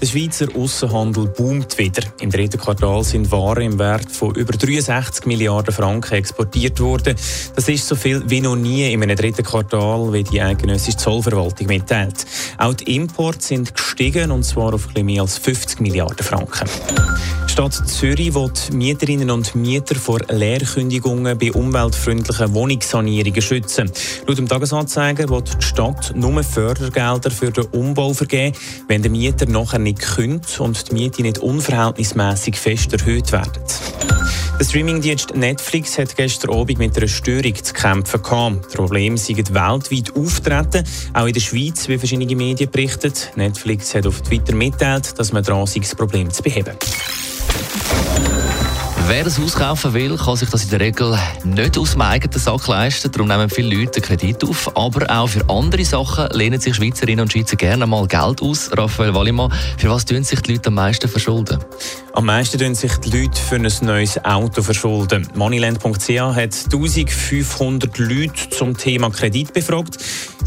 Der Schweizer Außenhandel boomt wieder. Im dritten Quartal sind Waren im Wert von über 63 Milliarden Franken exportiert worden. Das ist so viel wie noch nie in einem dritten Quartal, wie die eidgenössische Zollverwaltung mitteilt. Auch die Importe sind gestiegen, und zwar auf etwas mehr als 50 Milliarden Franken. Stadt Zürich will Mieterinnen und Mieter vor Leerkündigungen bei umweltfreundlichen Wohnungssanierungen schützen. Laut dem Tagesanzeiger will die Stadt nur Fördergelder für den Umbau vergeben, wenn der Mieter nachher nicht kündigt und die Miete nicht unverhältnismäßig fest erhöht werden. Der Streamingdienst Netflix hat gestern Abend mit einer Störung zu kämpfen gehabt. Die Probleme sind weltweit auftreten, auch in der Schweiz, wie verschiedene Medien berichten. Netflix hat auf Twitter mitteilt, dass man dran sei, das Problem zu beheben. Wer das Haus kaufen will, kann sich das in der Regel nicht aus dem eigenen Sack leisten. Darum nehmen viele Leute Kredit auf. Aber auch für andere Sachen lehnen sich Schweizerinnen und Schweizer gerne mal Geld aus. Raphael Wallimann, für was tun sich die Leute am meisten verschulden? Am meisten tun sich die Leute für ein neues Auto verschulden. Moneyland.ch hat 1500 Leute zum Thema Kredit befragt.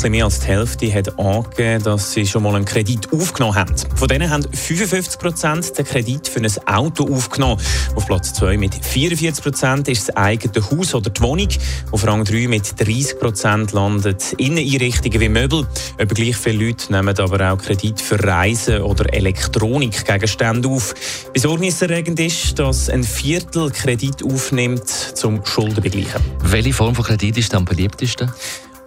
Ein mehr als die Hälfte hat angegeben, dass sie schon mal einen Kredit aufgenommen haben. Von denen haben 55 Prozent den Kredit für ein Auto aufgenommen. Auf Platz 2 mit 44 Prozent ist das eigene Haus oder die Wohnung. Auf Rang 3 mit 30 Prozent landet Inneneinrichtungen wie Möbel. Etwa gleich viele Leute nehmen aber auch Kredit für Reisen oder Elektronikgegenstände auf. Besorgniserregend ist, dass ein Viertel Kredit aufnimmt, zum Schulden begleichen. Welche Form von Kredit ist am beliebtesten?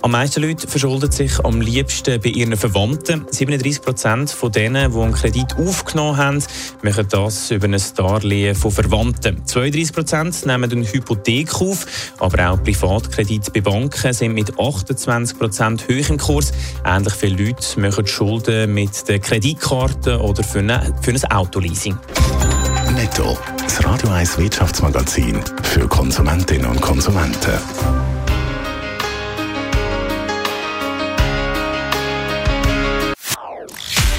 Am meisten Leute verschulden sich am liebsten bei ihren Verwandten. 37 Prozent von denen, die einen Kredit aufgenommen haben, machen das über ein Darlehen von Verwandten. 32 Prozent nehmen eine Hypothek auf, aber auch Privatkredite bei Banken sind mit 28 Prozent hoch im Kurs. Ähnlich viele Leute machen Schulden mit der Kreditkarte oder für, eine, für ein Autoleasing. Netto. Das Radio 1 Wirtschaftsmagazin für Konsumentinnen und Konsumenten.